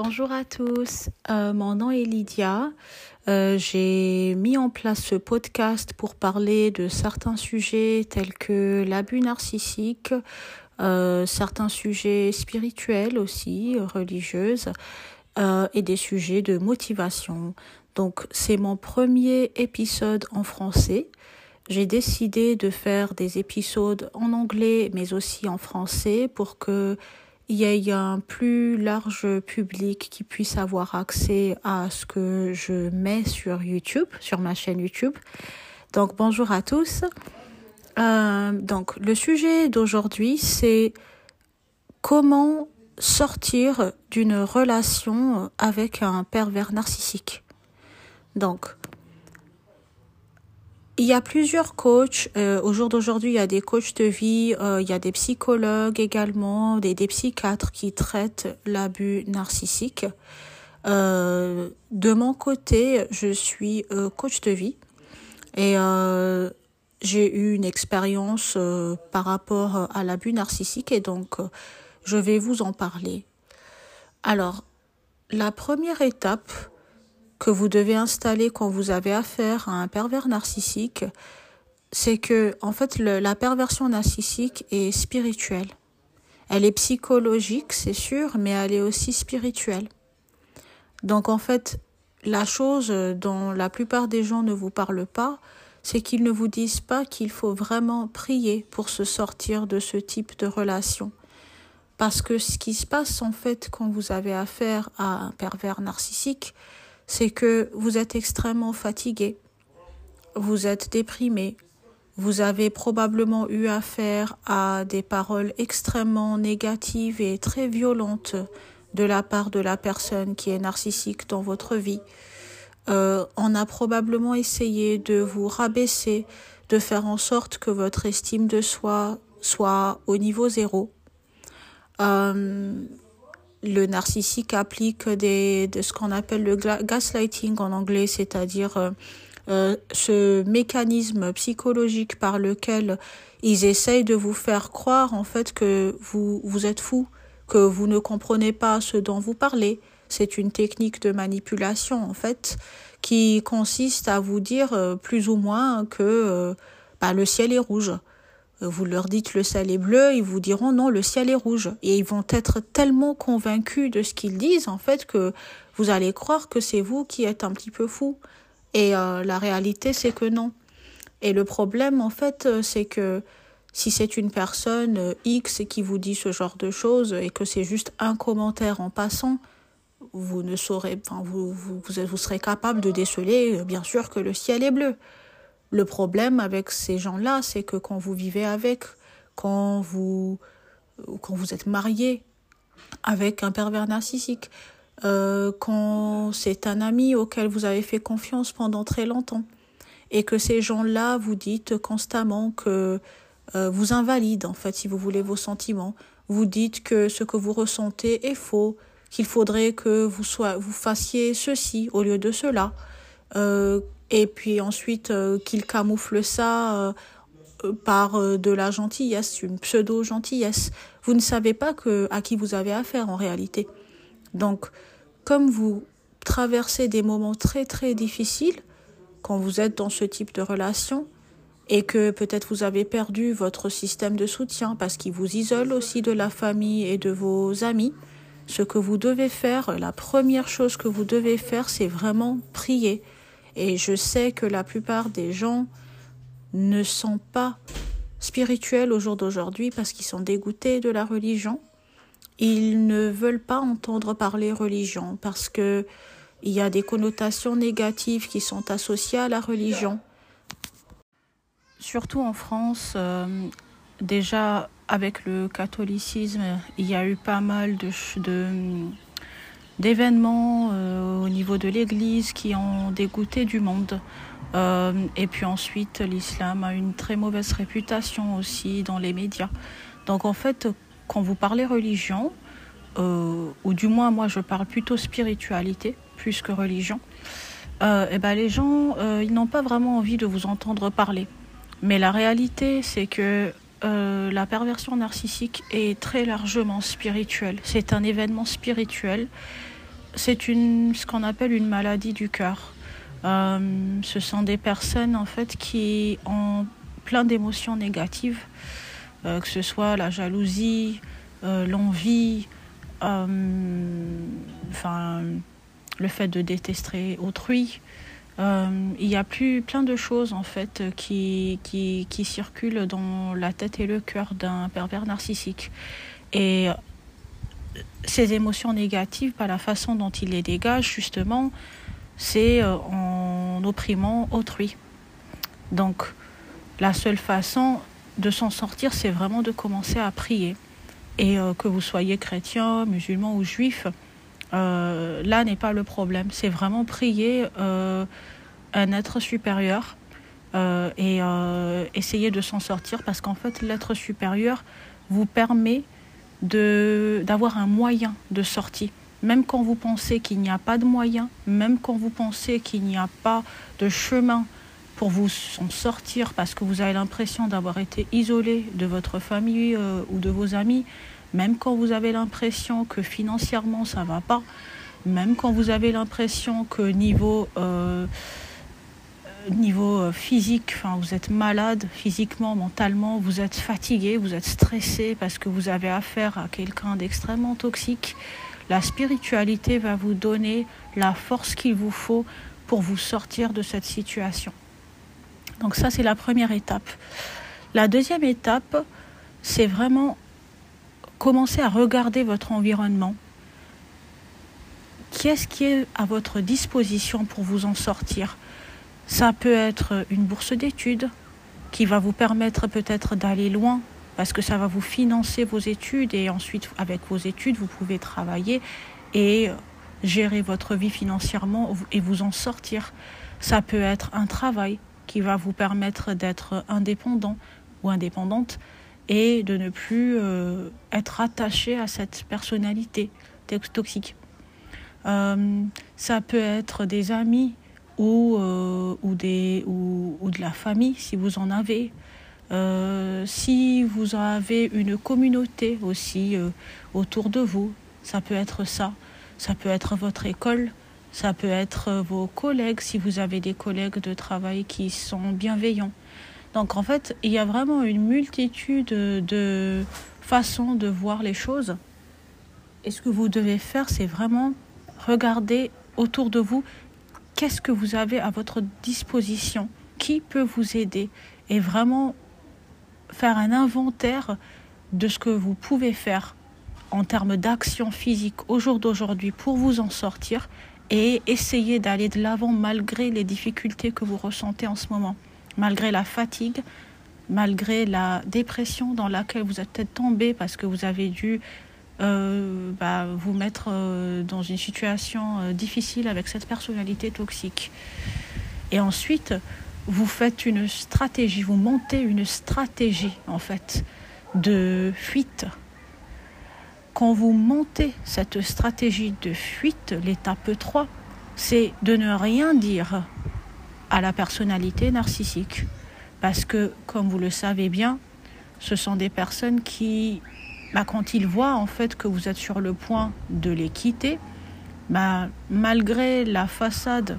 Bonjour à tous, euh, mon nom est Lydia. Euh, J'ai mis en place ce podcast pour parler de certains sujets tels que l'abus narcissique, euh, certains sujets spirituels aussi, religieuses, et des sujets de motivation. Donc c'est mon premier épisode en français. J'ai décidé de faire des épisodes en anglais mais aussi en français pour que il y ait un plus large public qui puisse avoir accès à ce que je mets sur YouTube, sur ma chaîne YouTube. Donc bonjour à tous. Euh, donc le sujet d'aujourd'hui c'est comment sortir d'une relation avec un pervers narcissique. Donc il y a plusieurs coachs. Euh, au jour d'aujourd'hui, il y a des coachs de vie, euh, il y a des psychologues également, des, des psychiatres qui traitent l'abus narcissique. Euh, de mon côté, je suis euh, coach de vie et euh, j'ai eu une expérience euh, par rapport à l'abus narcissique et donc je vais vous en parler. Alors, la première étape, que vous devez installer quand vous avez affaire à un pervers narcissique, c'est que en fait la perversion narcissique est spirituelle. Elle est psychologique, c'est sûr, mais elle est aussi spirituelle. Donc en fait, la chose dont la plupart des gens ne vous parlent pas, c'est qu'ils ne vous disent pas qu'il faut vraiment prier pour se sortir de ce type de relation. Parce que ce qui se passe en fait quand vous avez affaire à un pervers narcissique, c'est que vous êtes extrêmement fatigué, vous êtes déprimé, vous avez probablement eu affaire à des paroles extrêmement négatives et très violentes de la part de la personne qui est narcissique dans votre vie. Euh, on a probablement essayé de vous rabaisser, de faire en sorte que votre estime de soi soit au niveau zéro. Euh, le narcissique applique des, de ce qu'on appelle le gaslighting en anglais, c'est-à-dire euh, euh, ce mécanisme psychologique par lequel ils essayent de vous faire croire en fait que vous, vous êtes fou, que vous ne comprenez pas ce dont vous parlez. C'est une technique de manipulation en fait qui consiste à vous dire euh, plus ou moins que euh, bah, le ciel est rouge. Vous leur dites le ciel est bleu, ils vous diront non, le ciel est rouge. Et ils vont être tellement convaincus de ce qu'ils disent, en fait, que vous allez croire que c'est vous qui êtes un petit peu fou. Et euh, la réalité, c'est que non. Et le problème, en fait, c'est que si c'est une personne X qui vous dit ce genre de choses et que c'est juste un commentaire en passant, vous ne saurez, enfin, vous, vous, vous serez capable de déceler, bien sûr, que le ciel est bleu. Le problème avec ces gens-là, c'est que quand vous vivez avec, quand vous, quand vous êtes marié avec un pervers narcissique, euh, quand c'est un ami auquel vous avez fait confiance pendant très longtemps, et que ces gens-là vous dites constamment que euh, vous invalident, en fait, si vous voulez, vos sentiments, vous dites que ce que vous ressentez est faux, qu'il faudrait que vous, vous fassiez ceci au lieu de cela. Euh, et puis ensuite euh, qu'il camoufle ça euh, par euh, de la gentillesse, une pseudo gentillesse. Vous ne savez pas que à qui vous avez affaire en réalité. Donc, comme vous traversez des moments très très difficiles quand vous êtes dans ce type de relation et que peut-être vous avez perdu votre système de soutien parce qu'il vous isole aussi de la famille et de vos amis, ce que vous devez faire, la première chose que vous devez faire, c'est vraiment prier. Et je sais que la plupart des gens ne sont pas spirituels au jour d'aujourd'hui parce qu'ils sont dégoûtés de la religion. Ils ne veulent pas entendre parler religion parce que il y a des connotations négatives qui sont associées à la religion. Surtout en France, euh, déjà avec le catholicisme, il y a eu pas mal de, de d'événements euh, au niveau de l'Église qui ont dégoûté du monde. Euh, et puis ensuite, l'islam a une très mauvaise réputation aussi dans les médias. Donc en fait, quand vous parlez religion, euh, ou du moins moi je parle plutôt spiritualité plus que religion, et ben les gens ils n'ont pas vraiment envie de vous entendre parler. Mais la réalité c'est que la perversion narcissique est très largement spirituelle. C'est un événement spirituel c'est une, ce qu'on appelle une maladie du cœur. Euh, ce sont des personnes en fait qui ont plein d'émotions négatives, euh, que ce soit la jalousie, euh, l'envie, enfin le fait de détester autrui. il y a plus plein de choses en fait qui, circulent dans la tête et le cœur d'un pervers narcissique. Ces émotions négatives, par la façon dont il les dégage, justement, c'est euh, en opprimant autrui. Donc, la seule façon de s'en sortir, c'est vraiment de commencer à prier. Et euh, que vous soyez chrétien, musulman ou juif, euh, là n'est pas le problème. C'est vraiment prier un être supérieur et essayer de s'en sortir parce qu'en fait, l'être supérieur vous permet d'avoir un moyen de sortie. Même quand vous pensez qu'il n'y a pas de moyen, même quand vous pensez qu'il n'y a pas de chemin pour vous en sortir parce que vous avez l'impression d'avoir été isolé de votre famille euh, ou de vos amis, même quand vous avez l'impression que financièrement ça va pas, même quand vous avez l'impression que niveau euh, niveau euh, physique, enfin, vous êtes malade physiquement, mentalement, vous êtes fatigué, vous êtes stressé parce que vous avez affaire à quelqu'un d'extrêmement toxique. La spiritualité va vous donner la force qu'il vous faut pour vous sortir de cette situation. Donc ça, c'est la première étape. La deuxième étape, c'est vraiment commencer à regarder votre environnement. Qu'est-ce qui est à votre disposition pour vous en sortir? Ça peut être une bourse d'études qui va vous permettre peut-être d'aller loin parce que ça va vous financer vos études et ensuite avec vos études vous pouvez travailler et gérer votre vie financièrement et vous en sortir. Ça peut être un travail qui va vous permettre d'être indépendant ou indépendante et de ne plus euh, être attaché à cette personnalité toxique. Euh, ça peut être des amis ou, euh, ou, des, ou, ou, de la famille si vous en avez. Euh, si vous avez une communauté aussi euh, autour de vous, ça peut être ça. Ça peut être votre école, ça peut être vos collègues si vous avez des collègues de travail qui sont bienveillants. Donc en fait, il y a vraiment une multitude de façons de voir les choses. Et ce que vous devez faire, c'est vraiment regarder autour de vous qu'est-ce que vous avez à votre disposition, qui peut vous aider et vraiment faire un inventaire de ce que vous pouvez faire en termes d'action physique au jour d'aujourd'hui pour vous en sortir et essayer d'aller de l'avant malgré les difficultés que vous ressentez en ce moment, malgré la fatigue, malgré la dépression dans laquelle vous êtes peut-être tombé parce que vous avez dû euh, bah, vous mettre euh, dans une situation euh, difficile avec cette personnalité toxique. Et ensuite, vous faites une stratégie, vous montez une stratégie en fait de fuite. Quand vous montez cette stratégie de fuite, l'étape 3, c'est de ne rien dire à la personnalité narcissique. Parce que, comme vous le savez bien, ce sont des personnes qui bah, quand ils voient en fait que vous êtes sur le point de les quitter, bah, malgré la façade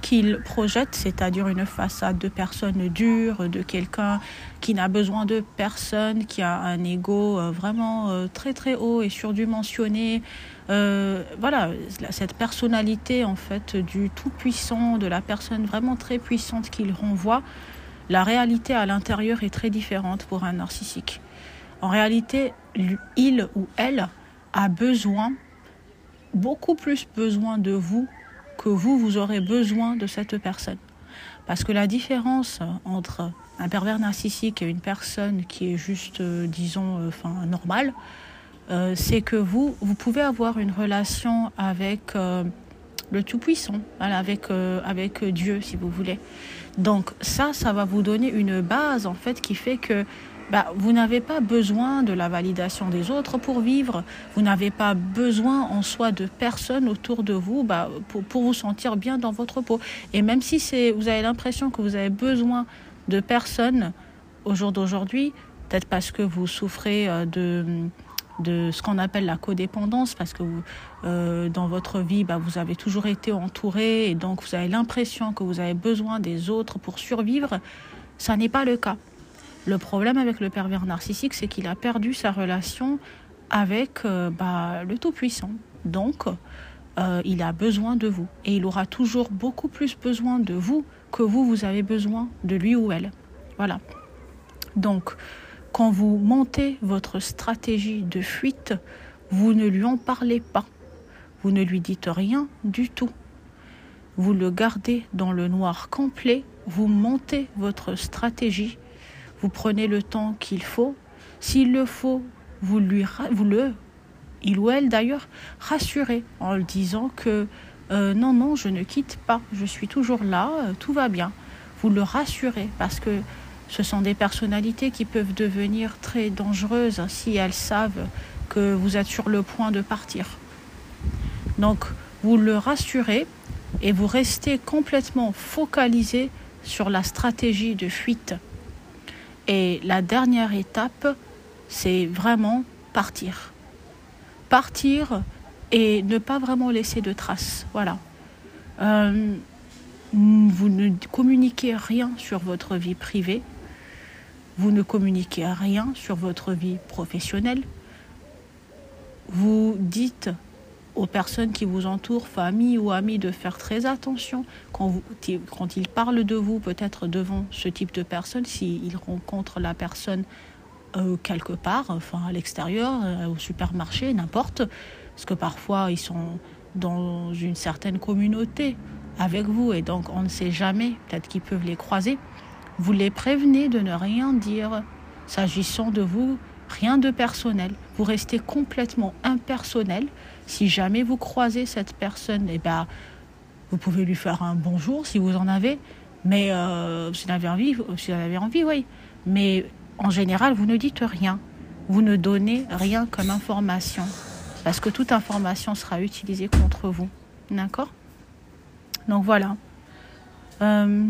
qu'ils projettent, c'est-à-dire une façade de personne dure, de quelqu'un qui n'a besoin de personne, qui a un ego euh, vraiment euh, très très haut et surdimensionné. Euh, voilà, cette personnalité en fait du tout-puissant, de la personne vraiment très puissante qu'il renvoie, la réalité à l'intérieur est très différente pour un narcissique. En réalité, il ou elle a besoin, beaucoup plus besoin de vous que vous, vous aurez besoin de cette personne. Parce que la différence entre un pervers narcissique et une personne qui est juste, euh, disons, euh, enfin, normale, euh, c'est que vous, vous pouvez avoir une relation avec le Tout-Puissant, avec, avec Dieu, si vous voulez. Donc ça, ça va vous donner une base, en fait, qui fait que bah, vous n'avez pas besoin de la validation des autres pour vivre. Vous n'avez pas besoin en soi de personne autour de vous bah, pour, vous sentir bien dans votre peau. Et même si vous avez l'impression que vous avez besoin de personne au jour d'aujourd'hui, peut-être parce que vous souffrez euh, de de ce qu'on appelle la codépendance, parce que euh, dans votre vie, bah, vous avez toujours été entouré et donc vous avez l'impression que vous avez besoin des autres pour survivre. Ça n'est pas le cas. Le problème avec le pervers narcissique, c'est qu'il a perdu sa relation avec euh, bah, le Tout-Puissant. Donc, euh, il a besoin de vous. Et il aura toujours beaucoup plus besoin de vous que vous, vous avez besoin de lui ou elle. Voilà. Donc, quand vous montez votre stratégie de fuite, vous ne lui en parlez pas. Vous ne lui dites rien du tout. Vous le gardez dans le noir complet, vous montez votre stratégie, vous prenez le temps qu'il faut. S'il le faut, vous, lui, vous le, il ou elle d'ailleurs, rassurez en le disant que euh, non, non, je ne quitte pas, je suis toujours là, euh, tout va bien. Vous le rassurez parce que ce sont des personnalités qui peuvent devenir très dangereuses si elles savent que vous êtes sur le point de partir. Donc, vous le rassurez et vous restez complètement focalisé sur la stratégie de fuite. Et la dernière étape, c'est vraiment partir. Partir et ne pas vraiment laisser de traces. Voilà. Euh, vous ne communiquez rien sur votre vie privée. Vous ne communiquez rien sur votre vie professionnelle. Vous dites aux personnes qui vous entourent, famille ou amis, de faire très attention. Quand, ils parlent de vous, peut-être devant ce type de personnes, s'ils rencontrent la personne euh, quelque part, enfin à l'extérieur, euh, au supermarché, n'importe, parce que parfois ils sont dans une certaine communauté avec vous et donc on ne sait jamais, peut-être qu'ils peuvent les croiser. Vous les prévenez de ne rien dire. S'agissant de vous, rien de personnel. Vous restez complètement impersonnel. Si jamais vous croisez cette personne, eh ben, vous pouvez lui faire un bonjour si vous en avez, mais euh, si vous avez envie, si vous avez envie, oui. Mais en général, vous ne dites rien. Vous ne donnez rien comme information. Parce que toute information sera utilisée contre vous. D'accord? Donc voilà. Euh,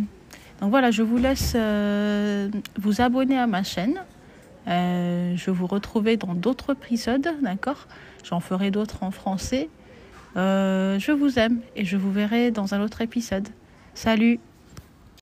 donc voilà, je vous laisse euh, vous abonner à ma chaîne. Euh, je vous retrouver dans d'autres épisodes, d'accord? J'en ferai d'autres en français. Euh, je vous aime et je vous verrai dans un autre épisode. Salut